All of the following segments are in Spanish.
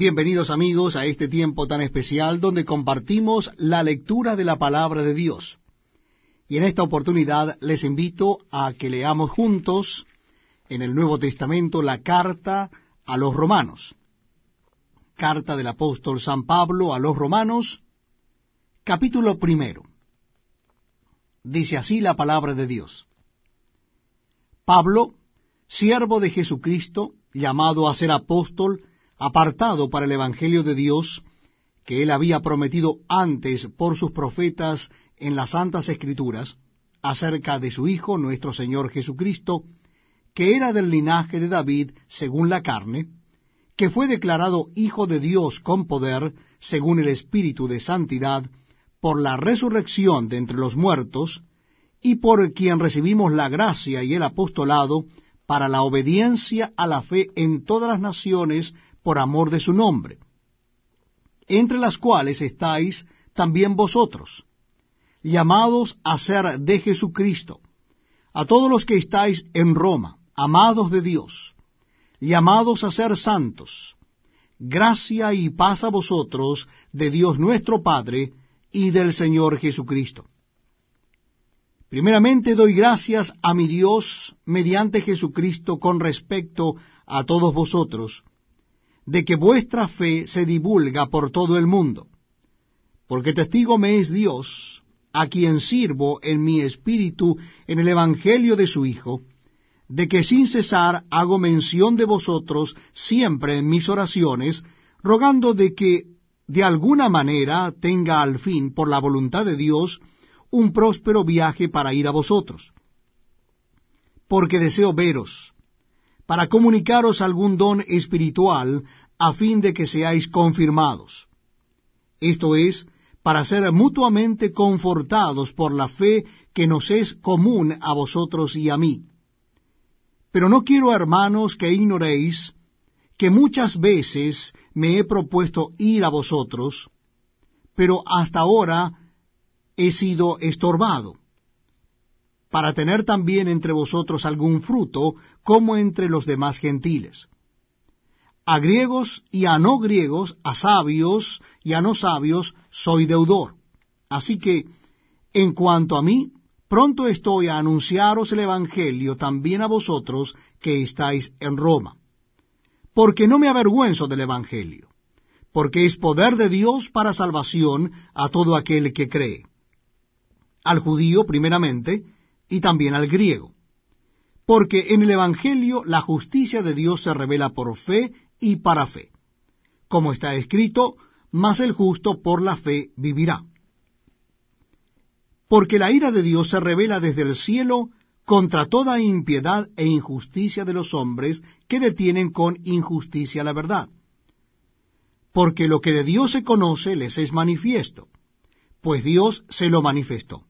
Bienvenidos amigos a este tiempo tan especial donde compartimos la lectura de la palabra de Dios. Y en esta oportunidad les invito a que leamos juntos en el Nuevo Testamento la carta a los romanos. Carta del apóstol San Pablo a los romanos, capítulo primero. Dice así la palabra de Dios. Pablo, siervo de Jesucristo, llamado a ser apóstol, apartado para el Evangelio de Dios, que él había prometido antes por sus profetas en las Santas Escrituras, acerca de su Hijo, nuestro Señor Jesucristo, que era del linaje de David según la carne, que fue declarado Hijo de Dios con poder, según el Espíritu de Santidad, por la resurrección de entre los muertos, y por quien recibimos la gracia y el apostolado para la obediencia a la fe en todas las naciones por amor de su nombre, entre las cuales estáis también vosotros, llamados a ser de Jesucristo, a todos los que estáis en Roma, amados de Dios, llamados a ser santos, gracia y paz a vosotros de Dios nuestro Padre y del Señor Jesucristo. Primeramente doy gracias a mi Dios mediante Jesucristo con respecto a todos vosotros, de que vuestra fe se divulga por todo el mundo, porque testigo me es Dios, a quien sirvo en mi espíritu en el Evangelio de su Hijo, de que sin cesar hago mención de vosotros siempre en mis oraciones, rogando de que de alguna manera tenga al fin, por la voluntad de Dios, un próspero viaje para ir a vosotros. Porque deseo veros, para comunicaros algún don espiritual, a fin de que seáis confirmados. Esto es, para ser mutuamente confortados por la fe que nos es común a vosotros y a mí. Pero no quiero, hermanos, que ignoréis que muchas veces me he propuesto ir a vosotros, pero hasta ahora he sido estorbado, para tener también entre vosotros algún fruto, como entre los demás gentiles. A griegos y a no griegos, a sabios y a no sabios, soy deudor. Así que, en cuanto a mí, pronto estoy a anunciaros el Evangelio también a vosotros que estáis en Roma. Porque no me avergüenzo del Evangelio, porque es poder de Dios para salvación a todo aquel que cree al judío primeramente y también al griego. Porque en el Evangelio la justicia de Dios se revela por fe y para fe. Como está escrito, mas el justo por la fe vivirá. Porque la ira de Dios se revela desde el cielo contra toda impiedad e injusticia de los hombres que detienen con injusticia la verdad. Porque lo que de Dios se conoce les es manifiesto, pues Dios se lo manifestó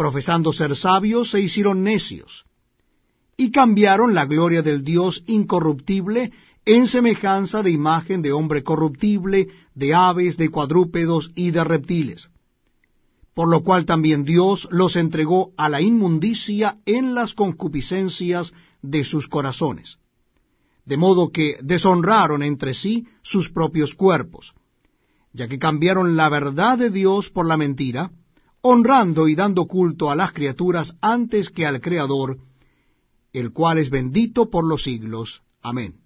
profesando ser sabios, se hicieron necios, y cambiaron la gloria del Dios incorruptible en semejanza de imagen de hombre corruptible, de aves, de cuadrúpedos y de reptiles. Por lo cual también Dios los entregó a la inmundicia en las concupiscencias de sus corazones, de modo que deshonraron entre sí sus propios cuerpos, ya que cambiaron la verdad de Dios por la mentira, honrando y dando culto a las criaturas antes que al Creador, el cual es bendito por los siglos. Amén.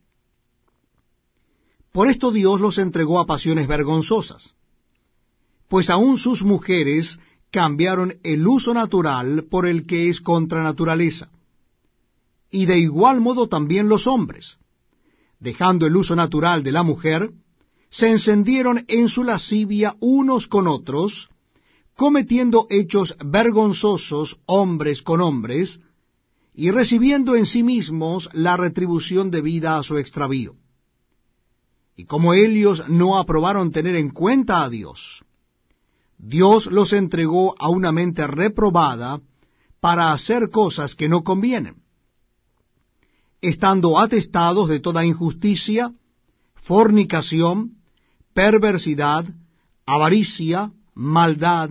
Por esto Dios los entregó a pasiones vergonzosas, pues aun sus mujeres cambiaron el uso natural por el que es contra naturaleza, y de igual modo también los hombres, dejando el uso natural de la mujer, se encendieron en su lascivia unos con otros, cometiendo hechos vergonzosos hombres con hombres, y recibiendo en sí mismos la retribución debida a su extravío. y como ellos no aprobaron tener en cuenta a Dios, Dios los entregó a una mente reprobada para hacer cosas que no convienen, estando atestados de toda injusticia, fornicación, perversidad, avaricia, maldad,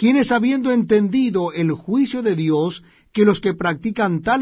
quienes habiendo entendido el juicio de Dios, que los que practican tales